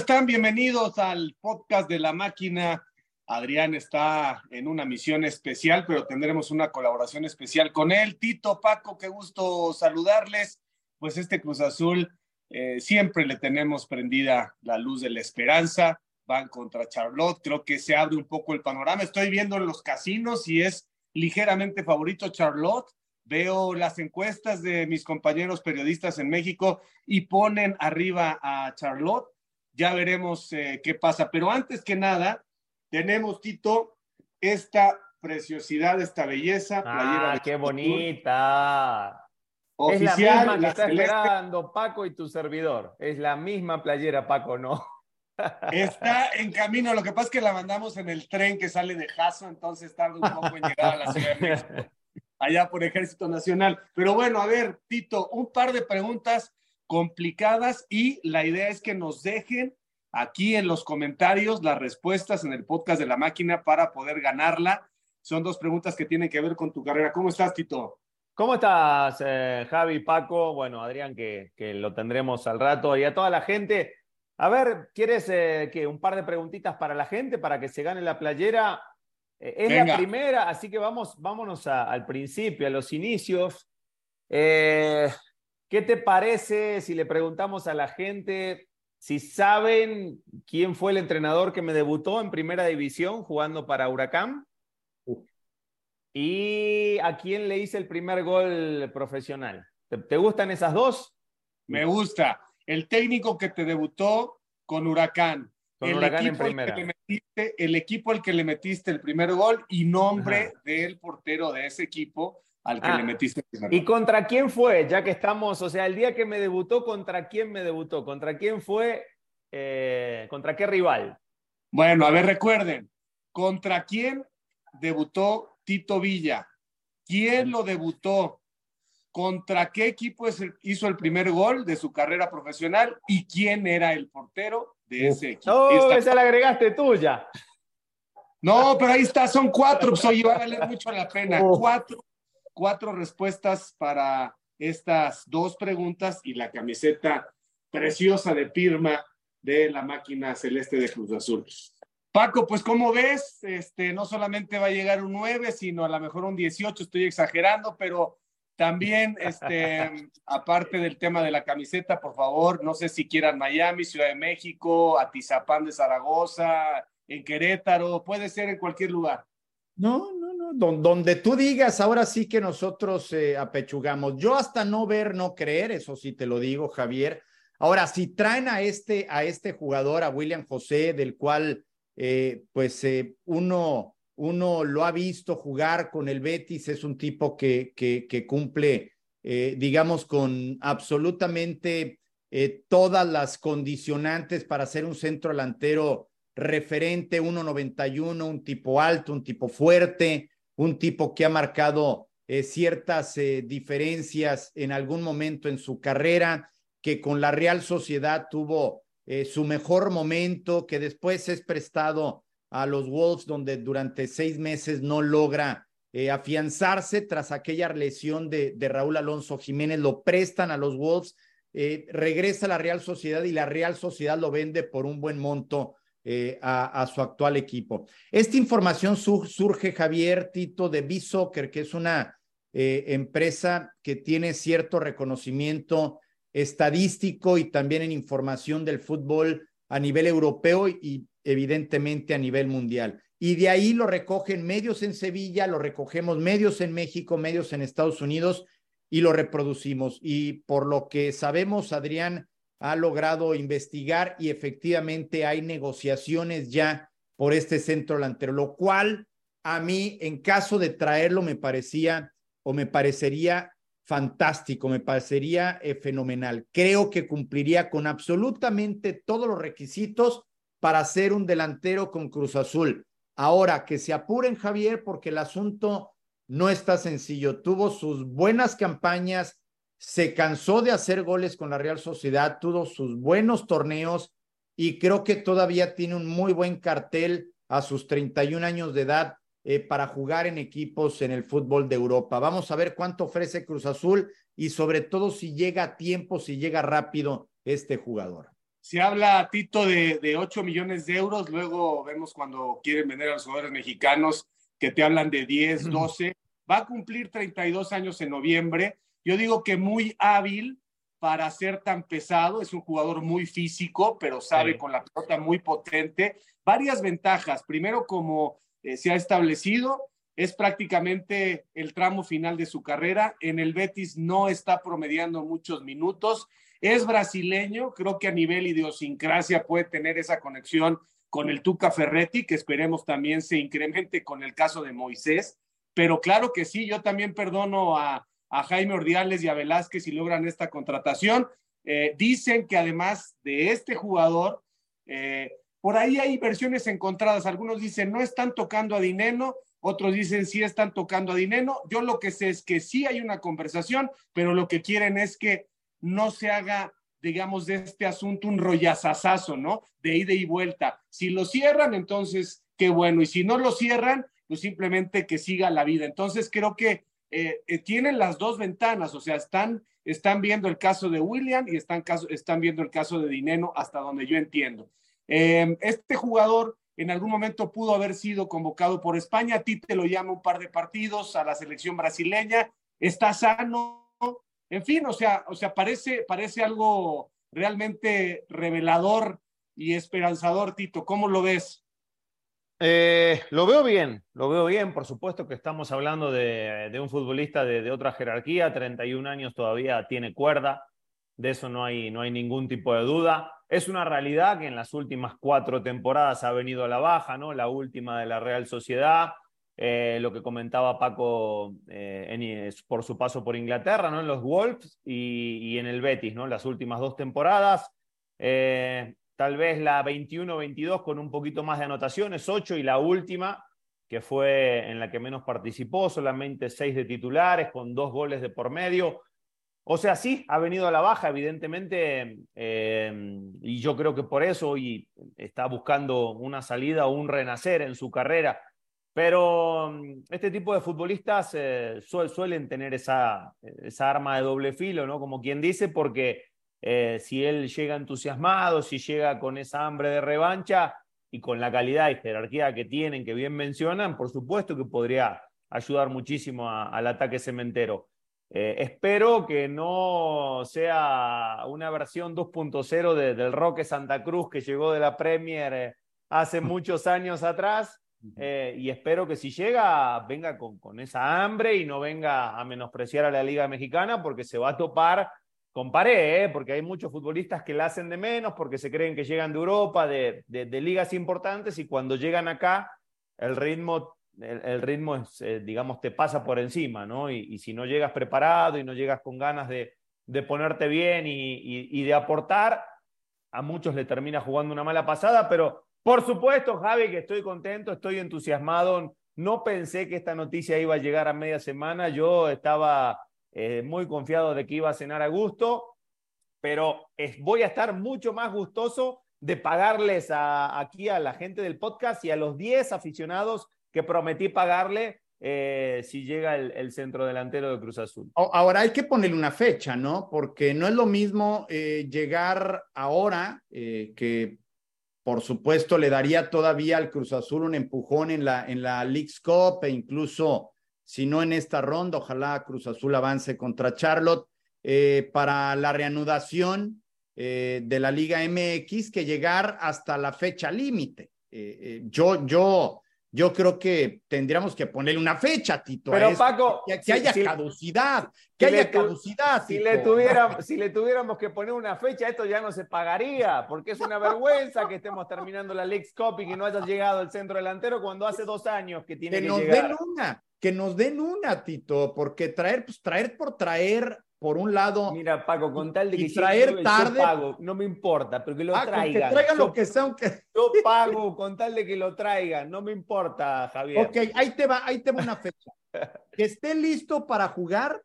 están? Bienvenidos al podcast de la máquina. Adrián está en una misión especial, pero tendremos una colaboración especial con él. Tito, Paco, qué gusto saludarles. Pues este Cruz Azul eh, siempre le tenemos prendida la luz de la esperanza. Van contra Charlotte. Creo que se abre un poco el panorama. Estoy viendo en los casinos y es ligeramente favorito Charlotte. Veo las encuestas de mis compañeros periodistas en México y ponen arriba a Charlotte. Ya veremos eh, qué pasa. Pero antes que nada, tenemos, Tito, esta preciosidad, esta belleza. Ah, qué bonita. Oficial, es la misma que está esperando Paco y tu servidor. Es la misma playera, Paco, ¿no? Está en camino. Lo que pasa es que la mandamos en el tren que sale de Jaso, entonces tarda un poco en llegar a la Ciudad de México, allá por Ejército Nacional. Pero bueno, a ver, Tito, un par de preguntas complicadas y la idea es que nos dejen aquí en los comentarios las respuestas en el podcast de la máquina para poder ganarla. Son dos preguntas que tienen que ver con tu carrera. ¿Cómo estás, Tito? ¿Cómo estás, eh, Javi, Paco? Bueno, Adrián, que, que, lo tendremos al rato. Y a toda la gente, a ver, ¿quieres eh, que un par de preguntitas para la gente para que se gane la playera? Eh, es la primera, así que vamos, vámonos al principio, a los inicios. ¿Qué te parece si le preguntamos a la gente si saben quién fue el entrenador que me debutó en primera división jugando para Huracán. ¿Y a quién le hice el primer gol profesional? ¿Te, gustan esas dos? Me gusta. El técnico que te debutó con Huracán. Con el Huracán en primera. el equipo al que le metiste el primer gol y nombre del portero de ese equipo al que le ah, metiste ¿Y contra quién fue? Ya que estamos, o sea, el día que me debutó, ¿contra quién me debutó? ¿Contra quién fue? Eh, ¿Contra qué rival? Bueno, a ver, recuerden, ¿contra quién debutó Tito Villa? ¿Quién lo debutó? ¿Contra qué equipo hizo el primer gol de su carrera profesional? ¿Y quién era el portero de ese equipo? Oh, esa la agregaste tuya. No, pero ahí está, son cuatro, pues oye, va a valer mucho la pena. Cuatro cuatro respuestas para estas dos preguntas y la camiseta preciosa de firma de la máquina celeste de Cruz Azul. Paco, pues como ves, este, no solamente va a llegar un 9, sino a lo mejor un 18, estoy exagerando, pero también, este, aparte del tema de la camiseta, por favor, no sé si quieran Miami, Ciudad de México, Atizapán de Zaragoza, en Querétaro, puede ser en cualquier lugar. No. Donde tú digas, ahora sí que nosotros eh, apechugamos. Yo hasta no ver, no creer, eso sí te lo digo, Javier. Ahora, si traen a este, a este jugador, a William José, del cual eh, pues eh, uno, uno lo ha visto jugar con el Betis, es un tipo que, que, que cumple, digamos, con absolutamente todas las condicionantes para ser un centro delantero referente 1.91, un tipo alto, un tipo fuerte, un tipo que ha marcado eh, ciertas eh, diferencias en algún momento en su carrera, que con la Real Sociedad tuvo eh, su mejor momento, que después es prestado a los Wolves, donde durante seis meses no logra afianzarse tras aquella lesión de, de, Raúl Alonso Jiménez, lo prestan a los Wolves, regresa a la Real Sociedad y la Real Sociedad lo vende por un buen monto eh, a, su actual equipo. Esta información surge, Javier Tito, de B-Soccer, que es una eh, empresa que tiene cierto reconocimiento estadístico y también en información del fútbol a nivel europeo y evidentemente a nivel mundial. Y de ahí lo recogen medios en Sevilla, lo recogemos medios en México, medios en Estados Unidos y lo reproducimos. Y por lo que sabemos, Adrián, ha logrado investigar y efectivamente hay negociaciones ya por este centro delantero, lo cual a mí en caso de traerlo me parecía o me parecería fantástico, me parecería eh, fenomenal. Creo que cumpliría con absolutamente todos los requisitos para ser un delantero con Cruz Azul. Ahora, que se apuren, Javier, porque el asunto no está sencillo. Tuvo sus buenas campañas se cansó de hacer goles con la Real Sociedad, tuvo sus buenos torneos y creo que todavía tiene un muy buen cartel a sus 31 años de edad eh, para jugar en equipos en el fútbol de Europa. Vamos a ver cuánto ofrece Cruz Azul y sobre todo si llega a tiempo, si llega rápido este jugador. Se habla, Tito, de, de 8 millones de euros. Luego vemos cuando quieren vender a los jugadores mexicanos que te hablan de 10, 12. Va a cumplir 32 años en noviembre. Yo digo que muy hábil para ser tan pesado. Es un jugador muy físico, pero sabe con la pelota muy potente. Varias ventajas. Primero, como eh, se ha establecido, es prácticamente el tramo final de su carrera. En el Betis no está promediando muchos minutos. Es brasileño, creo que a nivel idiosincrasia puede tener esa conexión con el Tuca Ferretti, que esperemos también se incremente con el caso de Moisés. Pero claro que sí, yo también perdono a, Jaime Ordiales y a Velázquez si logran esta contratación. Eh, dicen que además de este jugador, eh, por ahí hay versiones encontradas. Algunos dicen no están tocando a Dineno, otros dicen sí están tocando a Dineno. Yo lo que sé es que sí hay una conversación, pero lo que quieren es que no se haga, digamos, de este asunto un rollazazazo, ¿no? De ida y vuelta. Si lo cierran, entonces qué bueno. Y si no lo cierran, pues simplemente que siga la vida. Entonces creo que eh, eh, tienen las dos ventanas, o sea, están, están viendo el caso de William y están, están viendo el caso de Dineno hasta donde yo entiendo. Eh, este jugador en algún momento pudo haber sido convocado por España, a ti te lo llama un par de partidos a la selección brasileña, está sano, en fin, o sea, o sea, parece, parece algo realmente revelador y esperanzador, Tito. ¿Cómo lo ves? Eh, lo veo bien, lo veo bien. Por supuesto que estamos hablando de, un futbolista de, otra jerarquía, 31 años todavía tiene cuerda, de eso no hay, no hay ningún tipo de duda. Es una realidad que en las últimas cuatro temporadas ha venido a la baja, ¿no? La última de la Real Sociedad, eh, lo que comentaba Paco eh, por su paso por Inglaterra, ¿no? En los Wolves y, en el Betis, ¿no? Las últimas dos temporadas. Tal vez la 21-22 con un poquito más de anotaciones, 8 y la última, que fue en la que menos participó, solamente 6 de titulares, con dos goles de por medio. O sea, sí, ha venido a la baja, evidentemente, eh, y yo creo que por eso hoy está buscando una salida o un renacer en su carrera. Pero mm, este tipo de futbolistas eh, suelen tener esa, esa arma de doble filo, ¿no? Como quien dice, porque eh, si él llega entusiasmado, si llega con esa hambre de revancha y con la calidad y jerarquía que tienen, que bien mencionan, por supuesto que podría ayudar muchísimo al ataque cementero. Eh, espero que no sea una versión 2.0 del Roque Santa Cruz que llegó de la Premier eh, hace muchos años atrás. Eh, y espero que si llega, venga con, con, esa hambre y no venga a menospreciar a la Liga Mexicana porque se va a topar con pared, porque hay muchos futbolistas que la hacen de menos porque se creen que llegan de Europa, de ligas importantes y cuando llegan acá el ritmo el, ritmo, es, eh, digamos, te pasa por encima, ¿no? Y, si no llegas preparado y no llegas con ganas de, ponerte bien y, de aportar, a muchos le termina jugando una mala pasada, pero por supuesto, Javi, que estoy contento, estoy entusiasmado. No pensé que esta noticia iba a llegar a media semana. Yo estaba eh, muy confiado de que iba a cenar a gusto, pero voy a estar mucho más gustoso de pagarles aquí a la gente del podcast y a los 10 aficionados que prometí pagarle eh, si llega el, centro delantero de Cruz Azul. Ahora hay que ponerle una fecha, ¿no? Porque no es lo mismo eh, llegar ahora, que por supuesto le daría todavía al Cruz Azul un empujón en la, en la League's Cup e incluso, si no en esta ronda, ojalá Cruz Azul avance contra Charlotte para la reanudación de la Liga MX que llegar hasta la fecha límite. yo, yo yo creo que tendríamos que ponerle una fecha, Tito. Pero Paco, que, haya caducidad, que haya caducidad. Si le, tuviéramos, si le tuviéramos que poner una fecha, esto ya no se pagaría, porque es una vergüenza que estemos terminando la League Cup y que no haya llegado el centro delantero cuando hace dos años que tiene que, que nos den una, que nos den una, Tito, porque traer, pues traer por traer por un lado. Mira, Paco, con tal de que traer tarde. pago, no me importa, pero que lo ah, traigan. Que traigan lo que sea, aunque. Yo pago con tal de que lo traigan, no me importa, Javier. Ok, ahí te va, ahí te va una fecha. que esté listo para jugar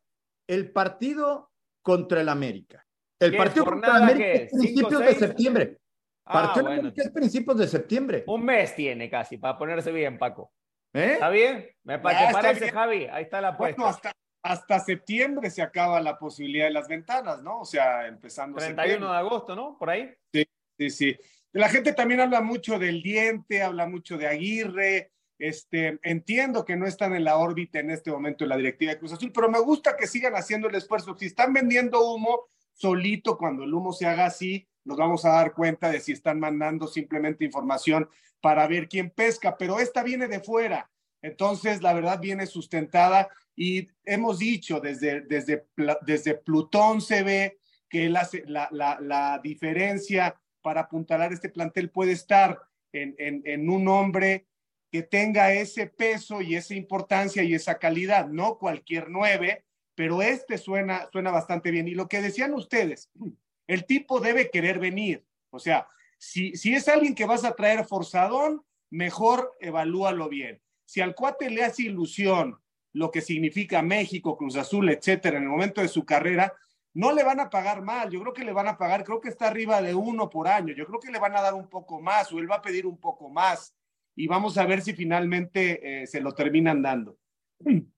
el partido contra el América. El partido contra el América es principios de septiembre. Ah, partido bueno. es principios de septiembre. Un mes tiene casi para ponerse bien, Paco. ¿Eh? ¿Está bien? ¿Me parece, Javi? Ahí está la apuesta hasta septiembre se acaba la posibilidad de las ventanas, ¿no? O sea, empezando. 31 de agosto, ¿no? Por ahí. Sí, Sí, sí. La gente también habla mucho del diente, habla mucho de Aguirre. Este, entiendo que no están en la órbita en este momento en la directiva de Cruz Azul, pero me gusta que sigan haciendo el esfuerzo. Si están vendiendo humo solito, cuando el humo se haga así, nos vamos a dar cuenta de si están mandando simplemente información para ver quién pesca, pero esta viene de fuera. Entonces, la verdad viene sustentada y hemos dicho desde, desde, desde Plutón se ve que la, la, la diferencia para apuntalar este plantel puede estar en, un hombre que tenga ese peso y esa importancia y esa calidad, no cualquier nueve, pero este suena, suena bastante bien. Y lo que decían ustedes, el tipo debe querer venir. O sea, si, si es alguien que vas a traer forzadón, mejor evalúalo bien. Si al cuate le hace ilusión lo que significa México, Cruz Azul, etcétera, en el momento de su carrera, no le van a pagar mal, yo creo que le van a pagar, creo que está arriba de uno por año, yo creo que le van a dar un poco más o él va a pedir un poco más y vamos a ver si finalmente eh, se lo terminan dando.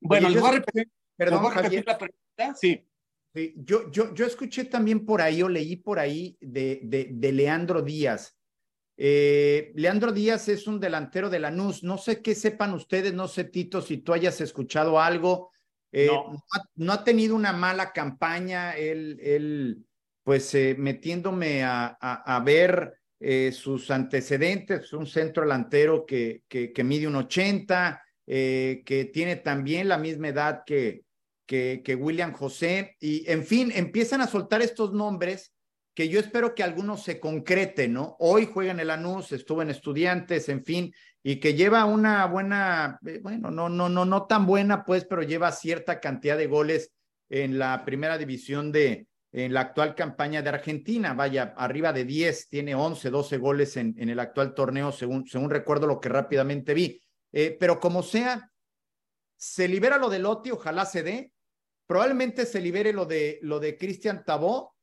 Bueno, les voy a repetir, perdón, la pregunta. Sí. Yo, yo, yo escuché también por ahí o leí por ahí de, de, Leandro Díaz. Eh, Leandro Díaz es un delantero de Lanús. No sé qué sepan ustedes, no sé, Tito, si tú hayas escuchado algo eh, no. ha, tenido una mala campaña, él, él pues eh, metiéndome a, a, ver sus antecedentes, un centro delantero que, que, que mide un 80, que tiene también la misma edad que, que, William José, y en fin, empiezan a soltar estos nombres que yo espero que algunos se concreten, ¿no? Hoy juega en el Anus, estuvo en Estudiantes, en fin, y que lleva una buena, eh, bueno, no, no, no, no tan buena, pues, pero lleva cierta cantidad de goles en la primera división de, en la actual campaña de Argentina, vaya, arriba de 10, tiene 11, 12 goles en, el actual torneo, según, según recuerdo lo que rápidamente vi. Eh, pero como sea, se libera lo de Lotti, ojalá se dé, probablemente se libere lo de, lo de Cristian Tabó,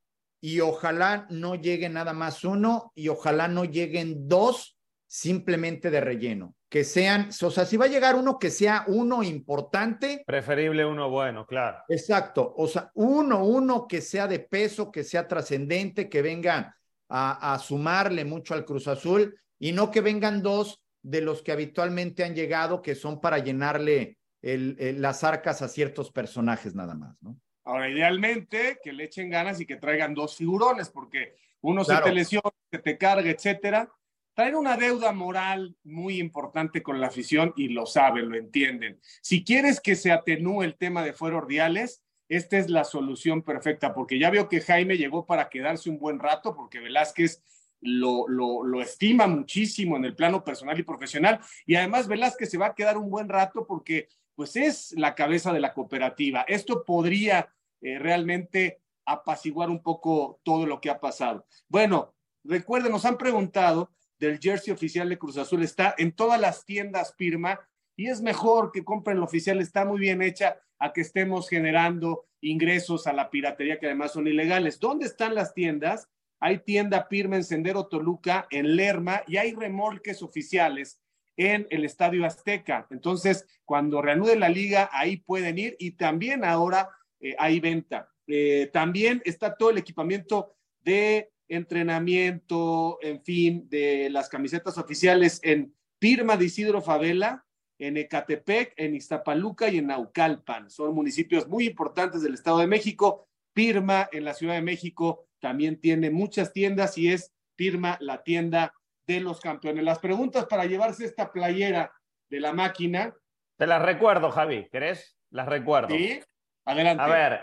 y ojalá no llegue nada más uno y ojalá no lleguen dos simplemente de relleno. Que sean, o sea, si va a llegar uno que sea uno importante. Preferible uno bueno, claro. Exacto, o sea, uno, uno que sea de peso, que sea trascendente, que venga a, sumarle mucho al Cruz Azul y no que vengan dos de los que habitualmente han llegado, que son para llenarle las arcas a ciertos personajes nada más, ¿no? Ahora, idealmente, que le echen ganas y que traigan dos figurones, porque uno se te lesiona, se te carga, etcétera. Traen una deuda moral muy importante con la afición y lo saben, lo entienden. Si quieres que se atenúe el tema de fuera ordiales, esta es la solución perfecta, porque ya veo que Jaime llegó para quedarse un buen rato, porque Velázquez lo, lo, lo, estima muchísimo en el plano personal y profesional. Y además Velázquez se va a quedar un buen rato porque pues es la cabeza de la cooperativa. Esto podría eh, realmente apaciguar un poco todo lo que ha pasado. Bueno, recuerden, nos han preguntado del jersey oficial de Cruz Azul, está en todas las tiendas Pirma y es mejor que compren el oficial, está muy bien hecha a que estemos generando ingresos a la piratería que además son ilegales. ¿Dónde están las tiendas? Hay tienda Pirma en Sendero Toluca, en Lerma y hay remolques oficiales en el Estadio Azteca. Entonces, cuando reanude la liga, ahí pueden ir y también ahora eh, hay venta. Eh, también está todo el equipamiento de entrenamiento, en fin, de las camisetas oficiales en Pirma de Isidro Favela, en Ecatepec, en Iztapaluca y en Naucalpan. Son municipios muy importantes del Estado de México. Pirma en la Ciudad de México también tiene muchas tiendas y es Pirma la tienda de los campeones. Las preguntas para llevarse esta playera de la máquina. Te las recuerdo, Javi, ¿querés? Las recuerdo. Sí, adelante. A ver,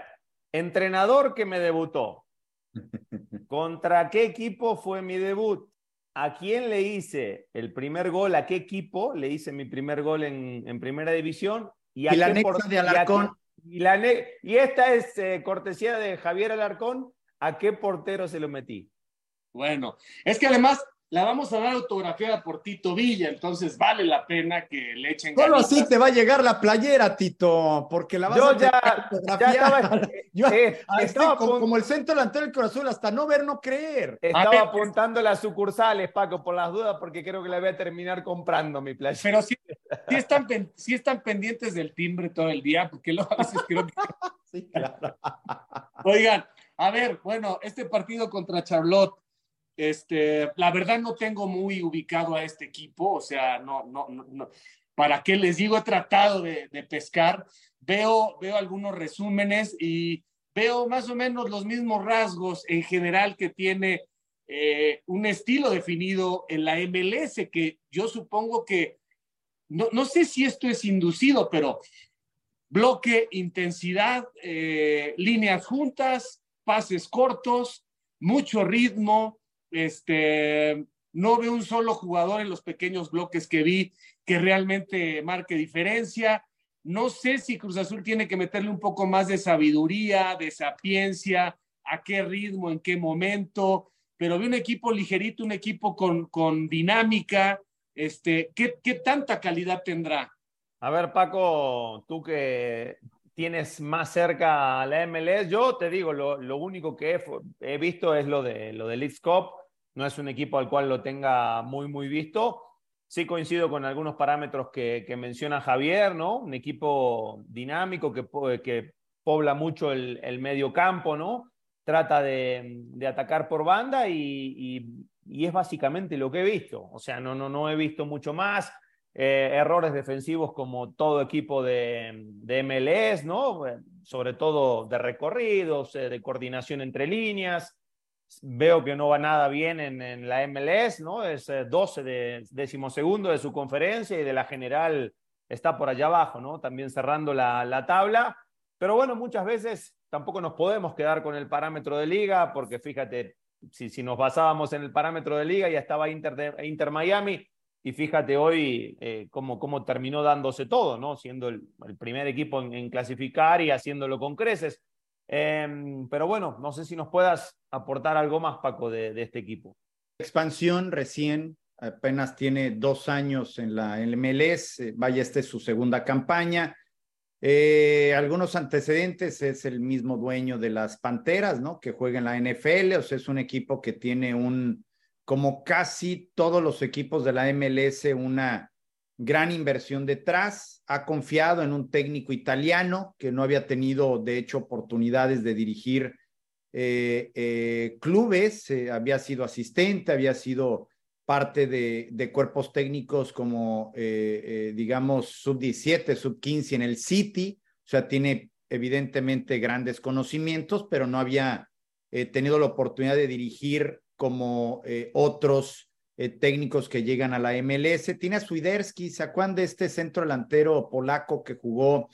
entrenador que me debutó. ¿Contra qué equipo fue mi debut? ¿A quién le hice el primer gol? ¿A qué equipo le hice mi primer gol en, primera división? Y, a la de Alarcón. Y, la y, esta es eh, cortesía de Javier Alarcón. ¿A qué portero se lo metí? Bueno, es que además la vamos a dar autografiada por Tito Villa, entonces vale la pena que le echen Solo así te va a llegar la playera, Tito, porque la vas a ya, ya Yo, eh, estaba como, el centro delantero del corazón, hasta no ver, no creer. Estaba apuntando las sucursales, Paco, por las dudas, porque creo que la voy a terminar comprando mi playera. Pero sí, están, están pendientes del timbre todo el día, porque a veces creo que... sí, claro. Oigan, a ver, bueno, este partido contra Charlotte, Este, la verdad no tengo muy ubicado a este equipo, o sea, no, no, no, ¿para qué les digo? He tratado de, pescar, veo, veo algunos resúmenes y veo más o menos los mismos rasgos en general que tiene eh, un estilo definido en la MLS, que yo supongo que, no, no sé si esto es inducido, pero bloque, intensidad, eh, líneas juntas, pases cortos, mucho ritmo, este, no veo un solo jugador en los pequeños bloques que vi que realmente marque diferencia. No sé si Cruz Azul tiene que meterle un poco más de sabiduría, de sapiencia, a qué ritmo, en qué momento, pero vi un equipo ligerito, un equipo con, con dinámica. Este, ¿qué, ¿Qué tanta calidad tendrá? A ver, Paco, tú que tienes más cerca a la MLS, yo te digo, lo, lo único que he, visto es lo de, lo Leeds Cup no es un equipo al cual lo tenga muy, muy visto. Sí coincido con algunos parámetros que, menciona Javier, ¿no? Un equipo dinámico que, que pobla mucho el, medio campo, ¿no? Trata de, atacar por banda y, es básicamente lo que he visto. O sea, no, no, no he visto mucho más. Eh, errores defensivos como todo equipo de, de, MLS, ¿no? Sobre todo de recorridos, eh, de coordinación entre líneas veo que no va nada bien en, la MLS, ¿no? Es 12 eh, de decimosegundo de su conferencia y de la general está por allá abajo, ¿no? También cerrando la, tabla. Pero bueno, muchas veces tampoco nos podemos quedar con el parámetro de liga, porque fíjate, si, si nos basábamos en el parámetro de liga, ya estaba Inter, Inter Miami, y fíjate hoy eh, cómo, cómo, terminó dándose todo, ¿no? Siendo el, primer equipo en, clasificar y haciéndolo con creces. Em, pero bueno, no sé si nos puedas aportar algo más, Paco, de, este equipo. Expansión recién, apenas tiene dos años en la MLS, eh, vaya, esta es su segunda campaña. Eh, algunos antecedentes, es el mismo dueño de las Panteras, ¿no? Que juega en la NFL, o sea, es un equipo que tiene un, como casi todos los equipos de la MLS, una gran inversión detrás. Ha confiado en un técnico italiano que no había tenido, de hecho, oportunidades de dirigir eh, eh, clubes, eh, había sido asistente, había sido parte de, de cuerpos técnicos como, digamos, sub-17, sub-15 en el City, o sea, tiene evidentemente grandes conocimientos, pero no había tenido la oportunidad de dirigir como otros técnicos que llegan a la MLS. Tiene a Swiderski, ¿se acuerdan de este centro delantero polaco que jugó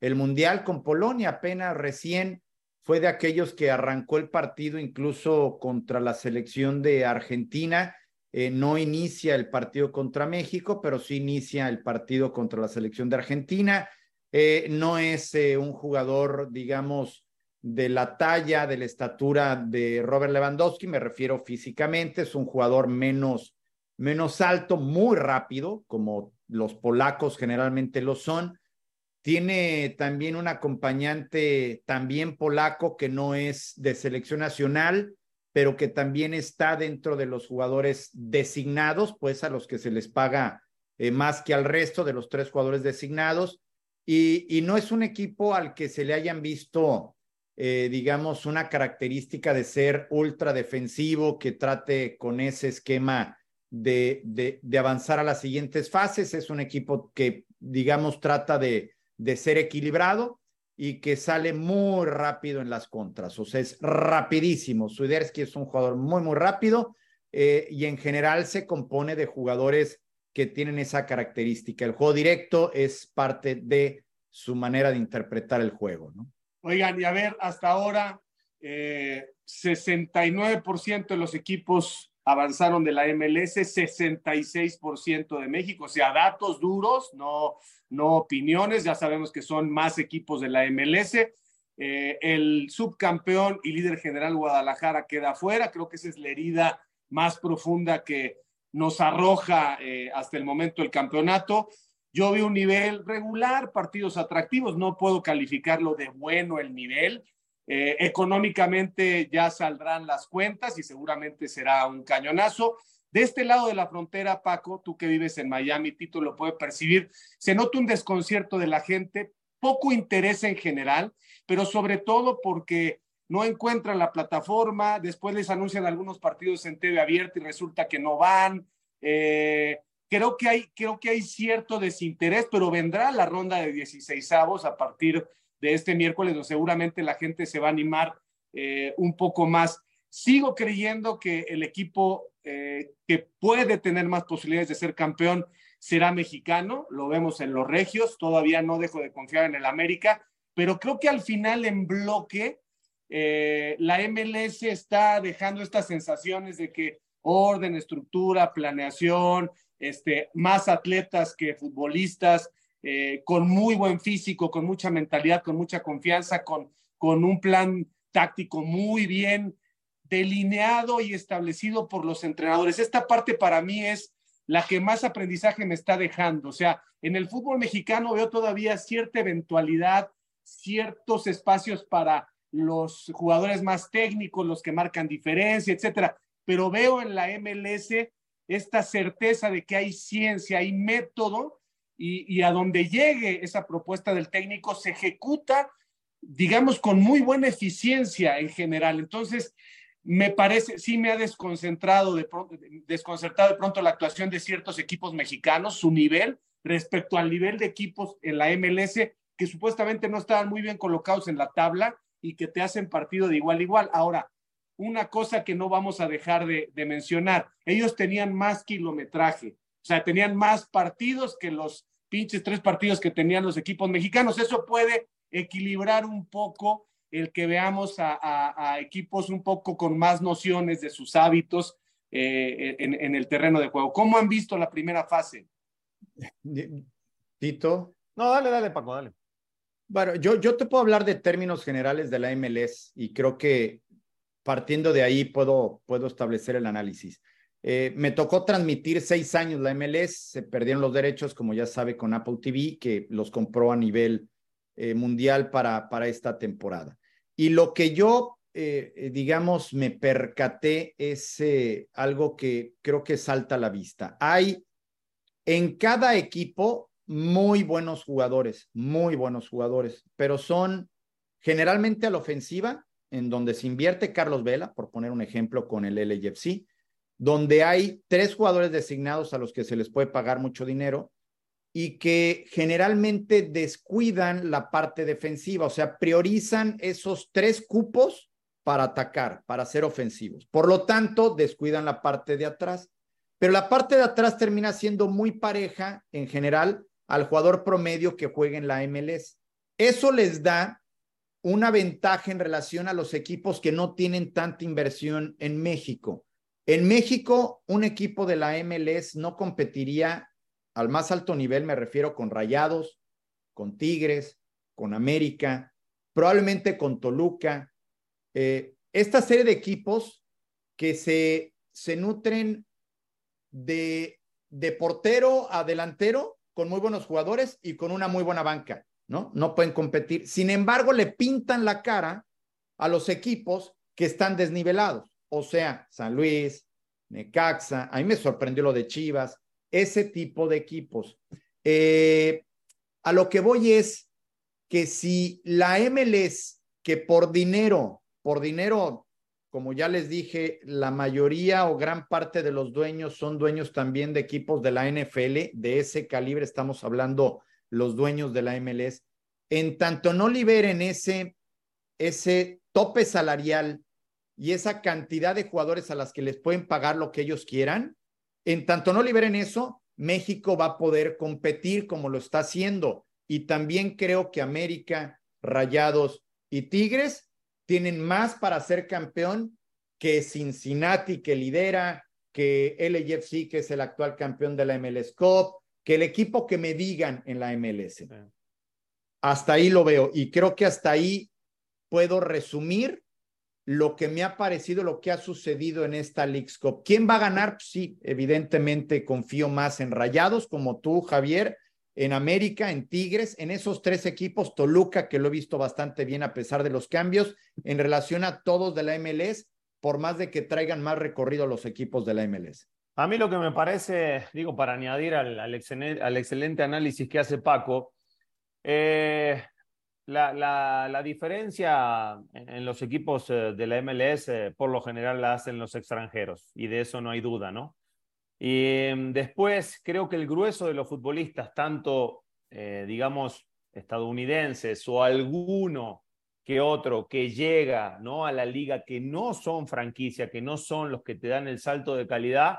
el Mundial con Polonia apenas recién? fue de aquellos que arrancó el partido incluso contra la selección de Argentina. Eh, no inicia el partido contra México, pero sí inicia el partido contra la selección de Argentina. Eh, no es eh, un jugador, digamos, de la talla, de la estatura de Robert Lewandowski, me refiero físicamente, es un jugador menos, menos alto, muy rápido, como los polacos generalmente lo son, tiene también un acompañante también polaco que no es de selección nacional, pero que también está dentro de los jugadores designados, pues a los que se les paga eh, más que al resto de los tres jugadores designados. Y, no es un equipo al que se le hayan visto, eh, digamos, una característica de ser ultra defensivo, que trate con ese esquema de, de avanzar a las siguientes fases. Es un equipo que, digamos, trata de, de ser equilibrado y que sale muy rápido en las contras, o sea, es rapidísimo. Suidersky es un jugador muy, muy rápido eh, y en general se compone de jugadores que tienen esa característica. El juego directo es parte de su manera de interpretar el juego, ¿no? Oigan, y a ver, hasta ahora, 69% eh, de los equipos avanzaron de la MLS, 66% de México, o sea, datos duros, no, no opiniones, ya sabemos que son más equipos de la MLS. Eh, el subcampeón y líder general Guadalajara queda fuera, creo que esa es la herida más profunda que nos arroja eh, hasta el momento el campeonato. Yo vi un nivel regular, partidos atractivos, no puedo calificarlo de bueno el nivel. Eh, económicamente ya saldrán las cuentas y seguramente será un cañonazo. De este lado de la frontera, Paco, tú que vives en Miami, Tito lo puede percibir, se nota un desconcierto de la gente, poco interés en general, pero sobre todo porque no encuentran la plataforma, después les anuncian algunos partidos en TV abierta y resulta que no van. Eh, creo, que hay, creo que hay cierto desinterés, pero vendrá la ronda de 16 avos a partir de este miércoles, donde seguramente la gente se va a animar eh, un poco más. Sigo creyendo que el equipo eh, que puede tener más posibilidades de ser campeón será mexicano, lo vemos en los regios, todavía no dejo de confiar en el América, pero creo que al final en bloque eh, la MLS está dejando estas sensaciones de que orden, estructura, planeación, este, más atletas que futbolistas, eh, con muy buen físico, con mucha mentalidad, con mucha confianza, con, con un plan táctico muy bien delineado y establecido por los entrenadores. Esta parte para mí es la que más aprendizaje me está dejando. O sea, en el fútbol mexicano veo todavía cierta eventualidad, ciertos espacios para los jugadores más técnicos, los que marcan diferencia, etcétera. Pero veo en la MLS esta certeza de que hay ciencia, hay método y, a donde llegue esa propuesta del técnico se ejecuta, digamos, con muy buena eficiencia en general. Entonces, me parece, sí me ha desconcentrado de desconcertado de pronto la actuación de ciertos equipos mexicanos, su nivel respecto al nivel de equipos en la MLS que supuestamente no estaban muy bien colocados en la tabla y que te hacen partido de igual a igual. Ahora, una cosa que no vamos a dejar de, mencionar, ellos tenían más kilometraje, o sea, tenían más partidos que los pinches tres partidos que tenían los equipos mexicanos. Eso puede equilibrar un poco el que veamos a, equipos un poco con más nociones de sus hábitos eh, en, en, el terreno de juego. ¿Cómo han visto la primera fase? Tito. No, dale, dale, Paco, dale. Bueno, yo, yo te puedo hablar de términos generales de la MLS y creo que partiendo de ahí puedo, puedo establecer el análisis. Eh, me tocó transmitir seis años la MLS, se perdieron los derechos, como ya sabe, con Apple TV, que los compró a nivel eh, mundial para, para esta temporada. Y lo que yo, eh, digamos, me percaté es algo que creo que salta a la vista. Hay en cada equipo muy buenos jugadores, muy buenos jugadores, pero son generalmente a la ofensiva, en donde se invierte Carlos Vela, por poner un ejemplo con el LFC, donde hay tres jugadores designados a los que se les puede pagar mucho dinero y que generalmente descuidan la parte defensiva, o sea, priorizan esos tres cupos para atacar, para ser ofensivos. Por lo tanto, descuidan la parte de atrás. Pero la parte de atrás termina siendo muy pareja en general al jugador promedio que juega en la MLS. Eso les da una ventaja en relación a los equipos que no tienen tanta inversión en México. En México, un equipo de la MLS no competiría al más alto nivel, me refiero con Rayados, con Tigres, con América, probablemente con Toluca. Eh, esta serie de equipos que se, se nutren de, de portero a delantero con muy buenos jugadores y con una muy buena banca, ¿no? No pueden competir. Sin embargo, le pintan la cara a los equipos que están desnivelados. O sea, San Luis, Necaxa, a mí me sorprendió lo de Chivas, ese tipo de equipos. Eh, a lo que voy es que si la MLS, que por dinero, por dinero como ya les dije, la mayoría o gran parte de los dueños son dueños también de equipos de la NFL, de ese calibre estamos hablando los dueños de la MLS. En tanto no liberen ese, ese tope salarial y esa cantidad de jugadores a las que les pueden pagar lo que ellos quieran, en tanto no liberen eso, México va a poder competir como lo está haciendo. Y también creo que América, Rayados y Tigres tienen más para ser campeón que Cincinnati, que lidera, que LAFC, que es el actual campeón de la MLS Cup, que el equipo que me digan en la MLS. Hasta ahí lo veo y creo que hasta ahí puedo resumir lo que me ha parecido, lo que ha sucedido en esta League's Cup. ¿Quién va a ganar? Pues sí, evidentemente confío más en Rayados como tú, Javier, en América, en Tigres, en esos tres equipos, Toluca, que lo he visto bastante bien a pesar de los cambios, en relación a todos de la MLS, por más de que traigan más recorrido los equipos de la MLS. A mí lo que me parece, digo, para añadir al, al, excelente, análisis que hace Paco, eh, la, diferencia en los equipos eh, de la MLS eh, por lo general la hacen los extranjeros y de eso no hay duda, ¿no? Y em, después creo que el grueso de los futbolistas, tanto, eh, digamos, estadounidenses o alguno que otro que llega ¿no? a la liga que no son franquicia, que no son los que te dan el salto de calidad,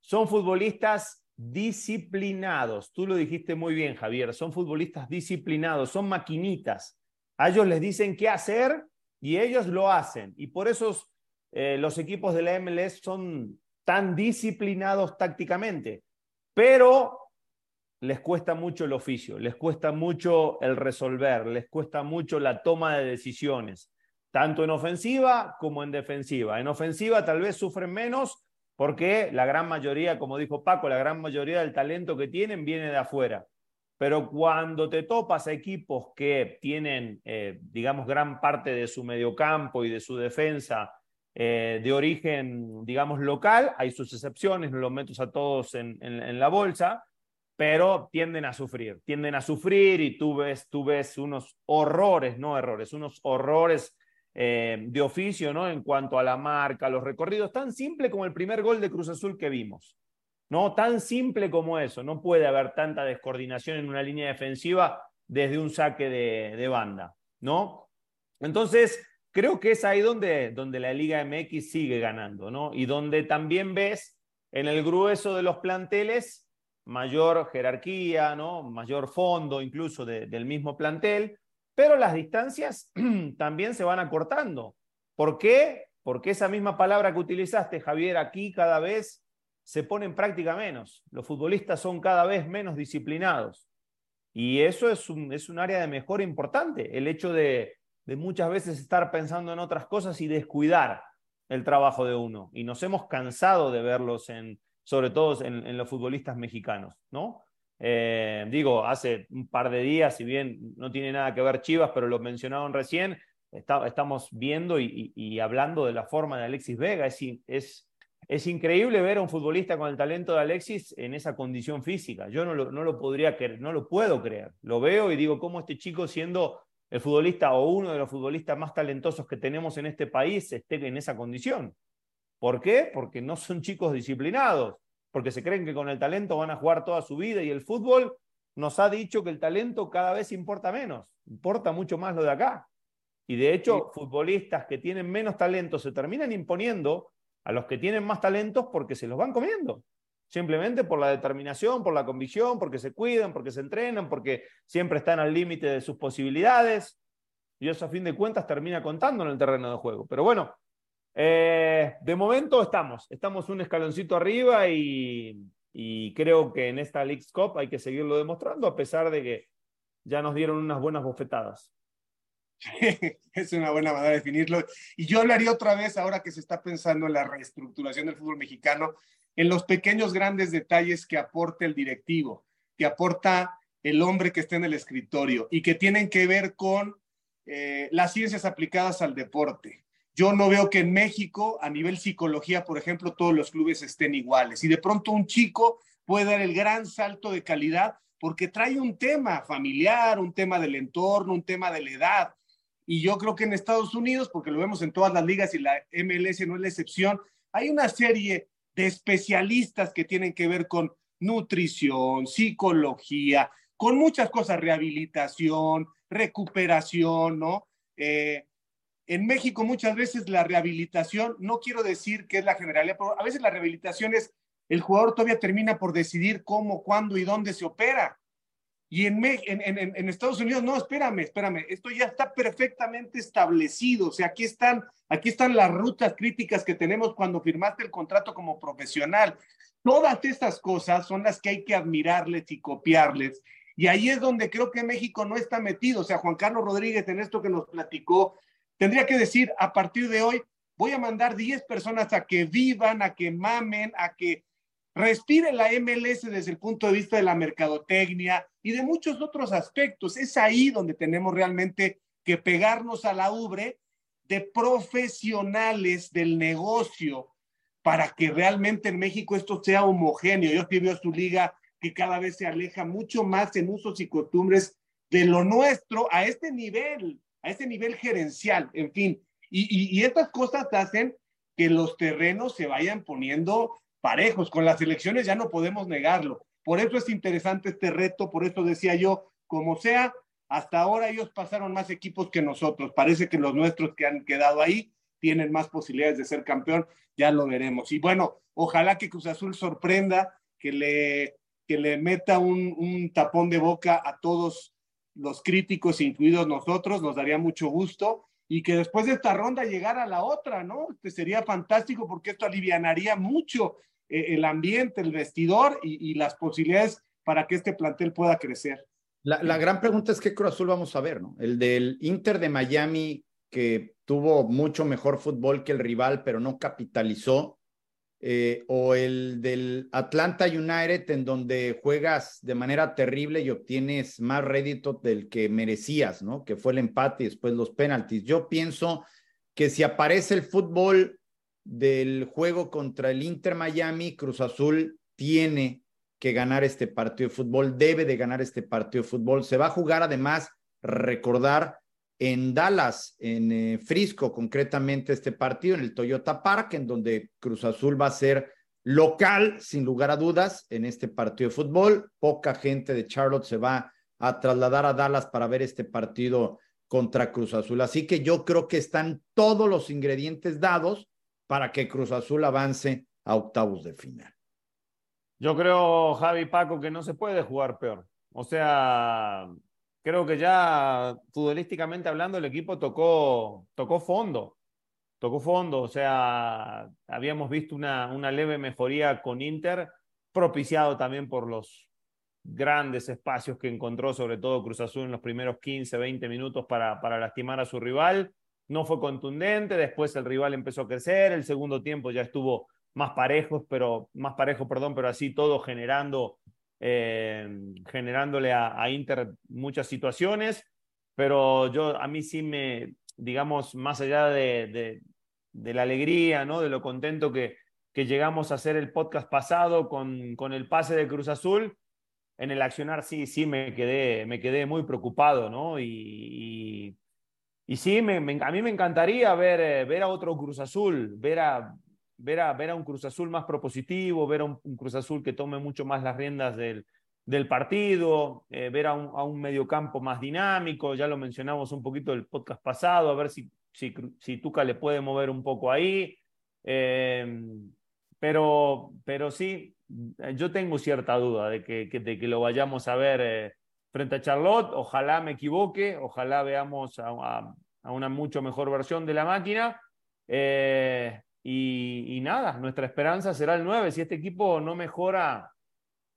son futbolistas disciplinados. Tú lo dijiste muy bien, Javier, son futbolistas disciplinados, son maquinitas. A ellos les dicen qué hacer y ellos lo hacen. Y por eso eh, los equipos de la MLS son tan disciplinados tácticamente. Pero les cuesta mucho el oficio, les cuesta mucho el resolver, les cuesta mucho la toma de decisiones, tanto en ofensiva como en defensiva. En ofensiva tal vez sufren menos porque la gran mayoría, como dijo Paco, la gran mayoría del talento que tienen viene de afuera. Pero cuando te topas a equipos que tienen, eh, digamos, gran parte de su mediocampo y de su defensa eh, de origen, digamos, local, hay sus excepciones, los meto a todos en, la bolsa, pero tienden a sufrir, tienden a sufrir y tú ves, tú ves unos horrores, no errores, unos horrores eh, de oficio, ¿no? En cuanto a la marca, los recorridos, tan simple como el primer gol de Cruz Azul que vimos, ¿no? Tan simple como eso, no puede haber tanta descoordinación en una línea defensiva desde un saque de, banda, ¿no? Entonces, creo que es ahí donde, donde la Liga MX sigue ganando, ¿no? Y donde también ves en el grueso de los planteles mayor jerarquía, ¿no? Mayor fondo incluso del mismo plantel, pero las distancias también se van acortando. ¿Por qué? Porque esa misma palabra que utilizaste, Javier, aquí cada vez se pone en práctica menos. Los futbolistas son cada vez menos disciplinados. Y eso es un, área de mejora importante, el hecho de, muchas veces estar pensando en otras cosas y descuidar el trabajo de uno. Y nos hemos cansado de verlos en, sobre todo en, en los futbolistas mexicanos, ¿no? Eh, digo, hace un par de días, si bien no tiene nada que ver Chivas, pero lo mencionaron recién, estamos viendo y, hablando de la forma de Alexis Vega. Es, increíble ver a un futbolista con el talento de Alexis en esa condición física. Yo no lo, no lo podría creer, no lo puedo creer. Lo veo y digo, ¿cómo este chico siendo el futbolista o uno de los futbolistas más talentosos que tenemos en este país esté en esa condición? ¿Por qué? Porque no son chicos disciplinados porque se creen que con el talento van a jugar toda su vida y el fútbol nos ha dicho que el talento cada vez importa menos, importa mucho más lo de acá. Y de hecho, futbolistas que tienen menos talento se terminan imponiendo a los que tienen más talentos porque se los van comiendo. Simplemente por la determinación, por la convicción, porque se cuidan, porque se entrenan, porque siempre están al límite de sus posibilidades. Y eso a fin de cuentas termina contando en el terreno de juego. Pero bueno, eh, de momento estamos, estamos un escaloncito arriba y, creo que en esta League's Cup hay que seguirlo demostrando a pesar de que ya nos dieron unas buenas bofetadas. es una buena manera de definirlo. Y yo hablaría otra vez, ahora que se está pensando en la reestructuración del fútbol mexicano, en los pequeños grandes detalles que aporta el directivo, que aporta el hombre que está en el escritorio y que tienen que ver con eh, las ciencias aplicadas al deporte. Yo no veo que en México, a nivel psicología, por ejemplo, todos los clubes estén iguales. Y de pronto un chico puede dar el gran salto de calidad porque trae un tema familiar, un tema del entorno, un tema de la edad. Y yo creo que en Estados Unidos, porque lo vemos en todas las ligas y la MLS no es la excepción, hay una serie de especialistas que tienen que ver con nutrición, psicología, con muchas cosas, rehabilitación, recuperación, ¿no? Eh, en México muchas veces la rehabilitación, no quiero decir que es la generalidad, pero a veces la rehabilitación es el jugador todavía termina por decidir cómo, cuándo y dónde se opera. Y en, en, en, Estados Unidos, no, espérame, espérame, esto ya está perfectamente establecido. O sea, aquí están, aquí están las rutas críticas que tenemos cuando firmaste el contrato como profesional. Todas estas cosas son las que hay que admirarles y copiarles. Y ahí es donde creo que México no está metido. O sea, Juan Carlos Rodríguez en esto que nos platicó, Tendría que decir, a partir de hoy, voy a mandar 10 personas a que vivan, a que mamen, a que respiren la MLS desde el punto de vista de la mercadotecnia y de muchos otros aspectos. Es ahí donde tenemos realmente que pegarnos a la ubre de profesionales del negocio para que realmente en México esto sea homogéneo. Yo veo su liga que cada vez se aleja mucho más en usos y costumbres de lo nuestro a este nivel, a este nivel gerencial, en fin. Y, estas cosas hacen que los terrenos se vayan poniendo parejos. Con las elecciones ya no podemos negarlo. Por eso es interesante este reto, por eso decía yo, como sea, hasta ahora ellos pasaron más equipos que nosotros. Parece que los nuestros que han quedado ahí tienen más posibilidades de ser campeón, ya lo veremos. Y bueno, ojalá que Cruz Azul sorprenda, que le, que le meta un tapón de boca a todos los críticos, incluidos nosotros, nos daría mucho gusto y que después de esta ronda llegara la otra, ¿no? Este sería fantástico porque esto alivianaría mucho eh, el ambiente, el vestidor y, y, las posibilidades para que este plantel pueda crecer. La, la, gran pregunta es qué Cruz Azul vamos a ver, ¿no? El del Inter de Miami que tuvo mucho mejor fútbol que el rival, pero no capitalizó, eh, o el del Atlanta United, en donde juegas de manera terrible y obtienes más rédito del que merecías, ¿no? Que fue el empate y después los penaltis. Yo pienso que si aparece el fútbol del juego contra el Inter Miami, Cruz Azul tiene que ganar este partido de fútbol, debe de ganar este partido de fútbol. Se va a jugar además, recordar, en Dallas, en eh, Frisco, concretamente este partido, en el Toyota Park, en donde Cruz Azul va a ser local, sin lugar a dudas, en este partido de fútbol. Poca gente de Charlotte se va a trasladar a Dallas para ver este partido contra Cruz Azul. Así que yo creo que están todos los ingredientes dados para que Cruz Azul avance a octavos de final. Yo creo, Javi Paco, que no se puede jugar peor. O sea, creo que ya futbolísticamente hablando el equipo tocó, tocó fondo, tocó fondo, o sea, habíamos visto una, una leve mejoría con Inter, propiciado también por los grandes espacios que encontró, sobre todo Cruz Azul en los primeros 15, 20 minutos para, para lastimar a su rival. No fue contundente, después el rival empezó a crecer, el segundo tiempo ya estuvo más parejos, pero más parejo, perdón, pero así todo generando eh, generándole a, Inter muchas situaciones, pero yo a mí sí me, digamos, más allá de, de, la alegría, ¿no? de lo contento que, que llegamos a hacer el podcast pasado con, con el pase de Cruz Azul, en el accionar sí, sí me quedé, me quedé muy preocupado, ¿no? Y, y, sí, me, a mí me encantaría ver, eh, ver a otro Cruz Azul, ver a, ver a, ver a un Cruz Azul más propositivo, ver a un, Cruz Azul que tome mucho más las riendas del, del partido, eh, ver a un, a un, mediocampo más dinámico, ya lo mencionamos un poquito el podcast pasado, a ver si, si, si Tuca le puede mover un poco ahí. Eh, pero, pero sí, yo tengo cierta duda de que, de que lo vayamos a ver eh, frente a Charlotte. Ojalá me equivoque, ojalá veamos a, a, a una mucho mejor versión de la máquina. Eh, y, nada, nuestra esperanza será el 9. Si este equipo no mejora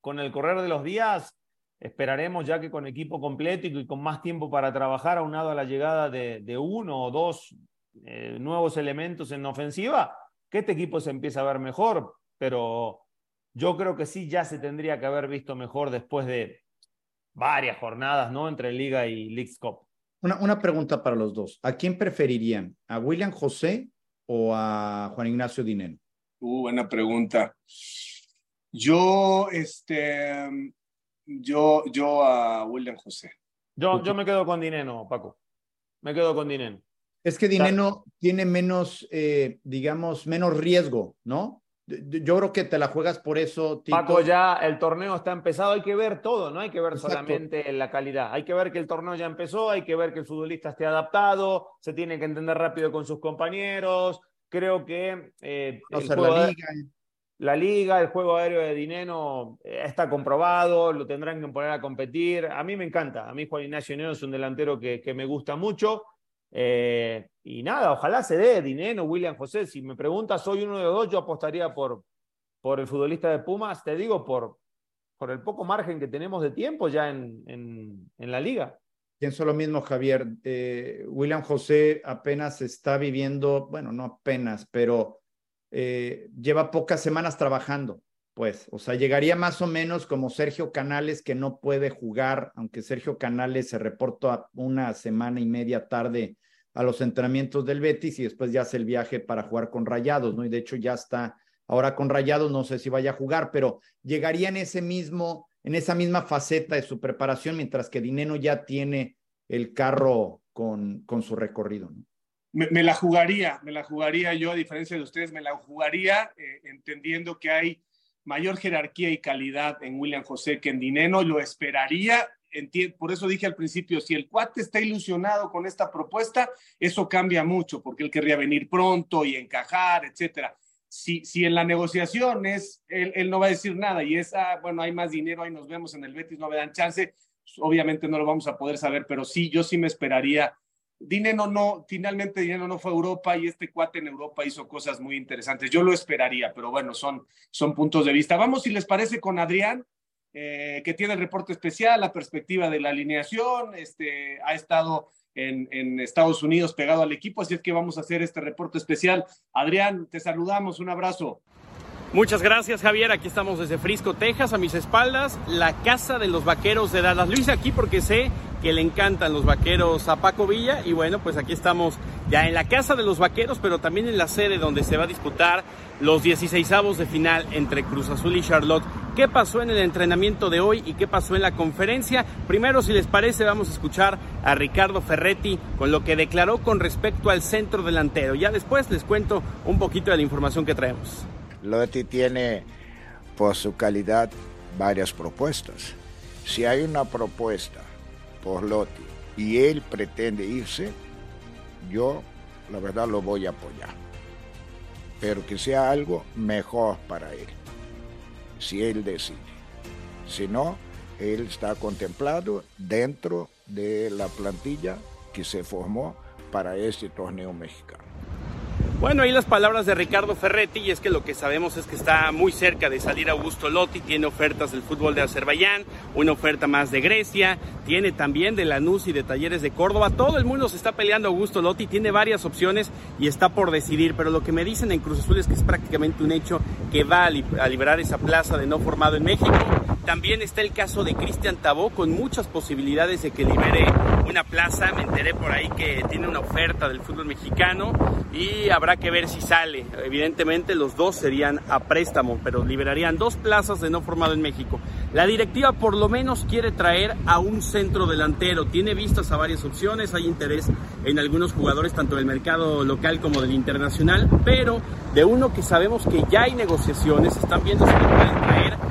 con el correr de los días, esperaremos ya que con equipo completo y con más tiempo para trabajar, aunado a la llegada de, uno o dos eh, nuevos elementos en ofensiva, que este equipo se empiece a ver mejor. Pero yo creo que sí, ya se tendría que haber visto mejor después de varias jornadas, ¿no? Entre Liga y League Cup. Una, una pregunta para los dos. ¿A quién preferirían? ¿A William José o a Juan Ignacio Dineno? Uh, buena pregunta. Yo, este, yo, yo a William José. Yo, yo me quedo con Dineno, Paco. Me quedo con Dineno. Es que Dineno tiene menos, eh, digamos, menos riesgo, ¿no? Yo creo que te la juegas por eso. Tito. Paco, ya el torneo está empezado, hay que ver todo, no hay que ver solamente la calidad. Hay que ver que el torneo ya empezó, hay que ver que el futbolista esté adaptado, se tiene que entender rápido con sus compañeros. Creo que eh, la, liga. la liga, el juego aéreo de Dineno eh, está comprobado, lo tendrán que poner a competir. A mí me encanta, a mí Juan Ignacio Dineno es un delantero que, que me gusta mucho. Eh, y nada, ojalá se dé Dineno, William José. Si me preguntas, soy uno de dos, yo apostaría por, por el futbolista de Pumas, te digo, por, por el poco margen que tenemos de tiempo ya en, en, en la liga. Pienso lo mismo, Javier. Eh, William José apenas está viviendo, bueno, no apenas, pero eh, lleva pocas semanas trabajando, pues, o sea, llegaría más o menos como Sergio Canales, que no puede jugar, aunque Sergio Canales se reportó una semana y media tarde a los entrenamientos del Betis y después ya hace el viaje para jugar con Rayados, ¿no? Y de hecho ya está ahora con Rayados, no sé si vaya a jugar, pero llegaría en ese mismo en esa misma faceta de su preparación, mientras que Dineno ya tiene el carro con, con su recorrido. Me, la jugaría, me la jugaría yo, a diferencia de ustedes, me la jugaría eh, entendiendo que hay mayor jerarquía y calidad en William José que en Dineno, lo esperaría. Por eso dije al principio, si el cuate está ilusionado con esta propuesta, eso cambia mucho, porque él querría venir pronto y encajar, etcétera. Si, si en la negociación es, él, no va a decir nada y es, ah, bueno, hay más dinero, ahí nos vemos en el Betis, no me dan chance, obviamente no lo vamos a poder saber, pero sí, yo sí me esperaría. Dinero no, finalmente Dinero no fue a Europa y este cuate en Europa hizo cosas muy interesantes. Yo lo esperaría, pero bueno, son, son puntos de vista. Vamos, si les parece, con Adrián, eh, que tiene el reporte especial, la perspectiva de la alineación, este, ha estado en, en, Estados Unidos pegado al equipo, así es que vamos a hacer este reporte especial. Adrián, te saludamos, un abrazo. Muchas gracias Javier, aquí estamos desde Frisco, Texas, a mis espaldas, la casa de los vaqueros de Dallas. Hice aquí porque sé que le encantan los vaqueros a Paco Villa y bueno, pues aquí estamos ya en la casa de los vaqueros, pero también en la sede donde se va a disputar los 16 avos de final entre Cruz Azul y Charlotte. ¿Qué pasó en el entrenamiento de hoy y qué pasó en la conferencia? Primero, si les parece, vamos a escuchar a Ricardo Ferretti con lo que declaró con respecto al centro delantero. Ya después les cuento un poquito de la información que traemos. Lotti tiene por su calidad varias propuestas. Si hay una propuesta por Lotti y él pretende irse, yo la verdad lo voy a apoyar. Pero que sea algo mejor para él, si él decide. Si no, él está contemplado dentro de la plantilla que se formó para este torneo mexicano. Bueno, ahí las palabras de Ricardo Ferretti, y es que lo que sabemos es que está muy cerca de salir Augusto Lotti, tiene ofertas del fútbol de Azerbaiyán, una oferta más de Grecia, tiene también de Lanús y de Talleres de Córdoba, todo el mundo se está peleando Augusto Lotti, tiene varias opciones y está por decidir, pero lo que me dicen en Cruz Azul es que es prácticamente un hecho que va a, liberar esa plaza de no formado en México. También está el caso de Cristian Tabó, con muchas posibilidades de que libere una plaza. Me enteré por ahí que tiene una oferta del fútbol mexicano y habrá que ver si sale. Evidentemente los dos serían a préstamo, pero liberarían dos plazas de no formado en México. La directiva por lo menos quiere traer a un centro delantero. Tiene vistas a varias opciones, hay interés en algunos jugadores tanto del mercado local como del internacional, pero de uno que sabemos que ya hay negociaciones, están viendo si le pueden traer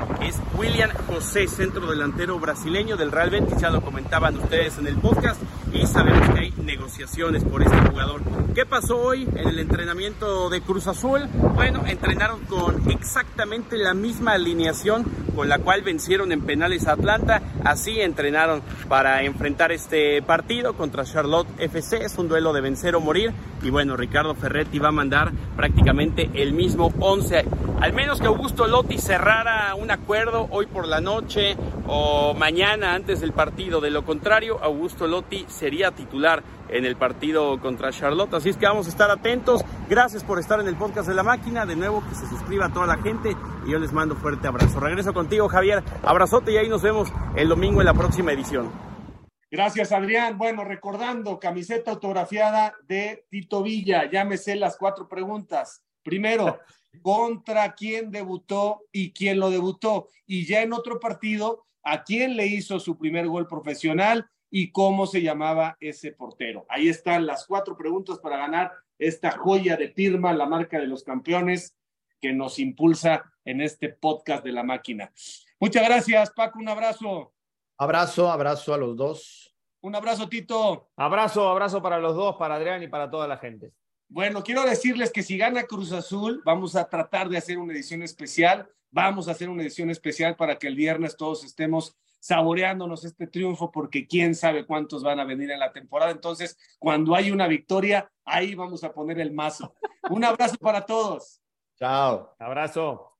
William José, centro delantero brasileño del Real Betis, ya lo comentaban ustedes en el podcast y sabemos que hay negociaciones por este jugador. ¿Qué pasó hoy en el entrenamiento de Cruz Azul? Bueno, entrenaron con exactamente la misma alineación con la cual vencieron en penales a Atlanta, así entrenaron para enfrentar este partido contra Charlotte FC, es un duelo de vencer o morir. Y bueno, Ricardo Ferretti va a mandar prácticamente el mismo 11, al menos que Augusto Lotti cerrara un acuerdo hoy por la noche o mañana antes del partido, de lo contrario, Augusto Lotti sería titular en el partido contra Charlotte. Así es que vamos a estar atentos. Gracias por estar en el podcast de la máquina. De nuevo, que se suscriba a toda la gente y yo les mando fuerte abrazo. Regreso contigo, Javier. Abrazote y ahí nos vemos el domingo en la próxima edición. Gracias, Adrián. Bueno, recordando, camiseta autografiada de Tito Villa. Llámese las cuatro preguntas. Primero, ¿contra quién debutó y quién lo debutó? Y ya en otro partido, ¿a quién le hizo su primer gol profesional y cómo se llamaba ese portero? Ahí están las cuatro preguntas para ganar esta joya de Pirma, la marca de los campeones que nos impulsa en este podcast de la máquina. Muchas gracias, Paco. Un abrazo. Abrazo, abrazo a los dos. Un abrazo, Tito. Abrazo, abrazo para los dos, para Adrián y para toda la gente. Bueno, quiero decirles que si gana Cruz Azul, vamos a tratar de hacer una edición especial. Vamos a hacer una edición especial para que el viernes todos estemos saboreándonos este triunfo, porque quién sabe cuántos van a venir en la temporada. Entonces, cuando hay una victoria, ahí vamos a poner el mazo. Un abrazo para todos. Chao. Abrazo.